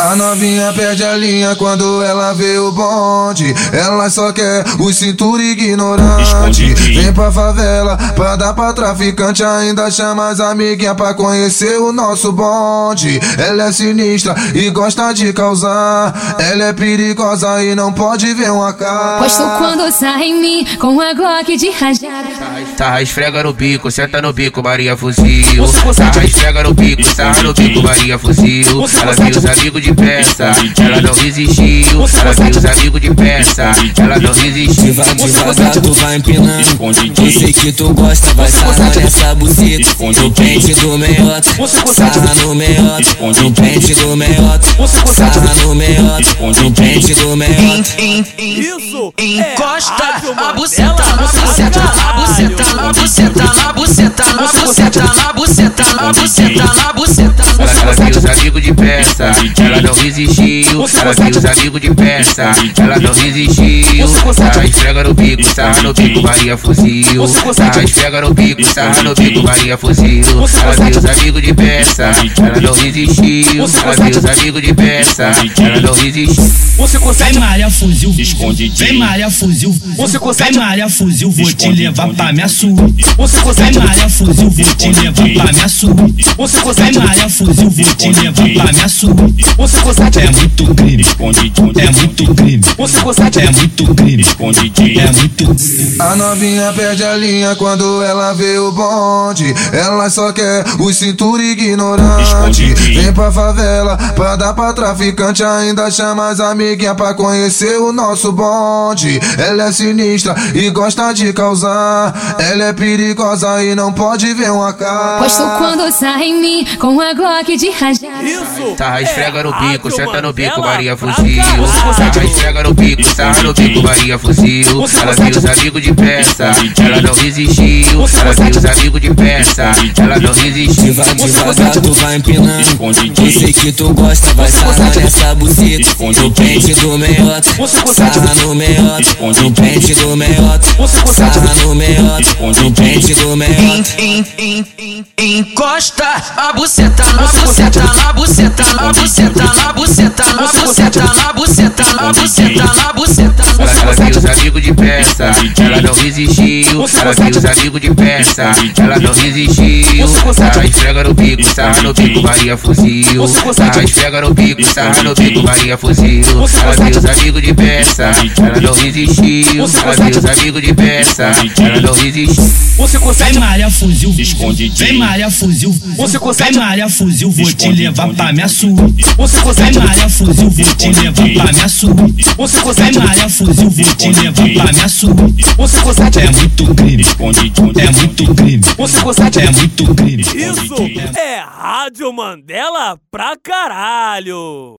A novinha perde a linha quando ela vê o bonde. Ela só quer o cintura ignorante. Vem pra favela pra dar pra traficante. Ainda chama as amiguinhas pra conhecer o nosso bonde. Ela é sinistra e gosta de causar. Ela é perigosa e não pode ver uma cara. Gosto quando sai em mim com a Glock de rajada. Tá, esfrega no bico, senta no bico, Maria Fuzil. Tá, esfrega no bico, sarra no bico, Maria Fuzil. Ela viu os amigos de de peça, ela não resistiu. Ela viu os amigos de peça, ela não resistiu. Devagar, devagar tu vai empinando. Eu sei que tu gosta, vai sarrar nessa buceta. No pente do meiota, sarra no meiota. No pente do meiota, sarra no meiota. No pente do meiota. Isso! Encosta a buceta, na buceta, na buceta, na buceta, na buceta, na buceta, na buceta, na ela não resistiu. Ela viu os amigos de peça, ela não resistiu. Sarra esfrega no bico, sarra no bico, Maria fuzil. Sarra esfrega no bico, sarra no bico, Maria fuzil. Ela viu os amigos de peça, ela não resistiu. Ela viu os amigos de peça, ela não resistiu. Você consegue? Vem Maria fuzil, esconde. Vem Maria fuzil, você consegue? Vem Maria fuzil, vou te levar pra minha sua. Você consegue? Maria fuzil, vou te levar pra minha sua. Você consegue? Maria fuzil, vou te levar pra minha Você consegue É muito crime, é muito crime. Você consegue É muito crime, é muito A novinha perde a linha quando ela vê o bonde. Ela só quer o cintura ignorante. Vem pra favela pra dar pra traficante. Ainda chama as amiguinhas pra conhecer o nosso bonde. Ela é sinistra e gosta de causar. Ela é perigosa e não pode ver uma cara. Gosto quando sai em mim com a Glock de rajada. Isso! Tá, esfrega no É bico, senta no bico, Maria fuzil. caralho. Tá, esfrega no bico, sarra no bico, Maria fuzil. Ela viu os amigos de peça, ela não resistiu. Ela viu os amigos de peça, ela não resistiu. Devagar, devagar tu vai empinando. Eu sei que tu gosta, vai sarrar nessa buceta. No pente do meiota, sarra no meiota. No pente do meiota, sarra no meiota. No pente do meiota. Encosta a buceta, na buceta, na buceta, na buceta, na buceta, na buceta, na buceta, senta tá na amigos de peça, ela não resistiu. Ela viu os amigos de peça, ela não resistiu. Sarra esfrega no bico, sarra no bico, Maria fuzil. Sarra esfrega no bico, sarra no bico, Maria fuzil. Ela viu os amigos de peça, ela não resistiu. Ela viu os amigos de peça, ela não resistiu. Você consegue Vem Maria fuzil, Vem Maria fuzil, Você consegue Vem Maria fuzil, vou te levar pra minha sua. Você Vem consegue Maria fuzil, vou te levar pra minha sua. Você Vem consegue Maria fuzil, vou te levar pra minha sua. Você consegue É muito crime, é muito crime, Você consegue é muito crime. Isso é Rádio Mandela pra caralho!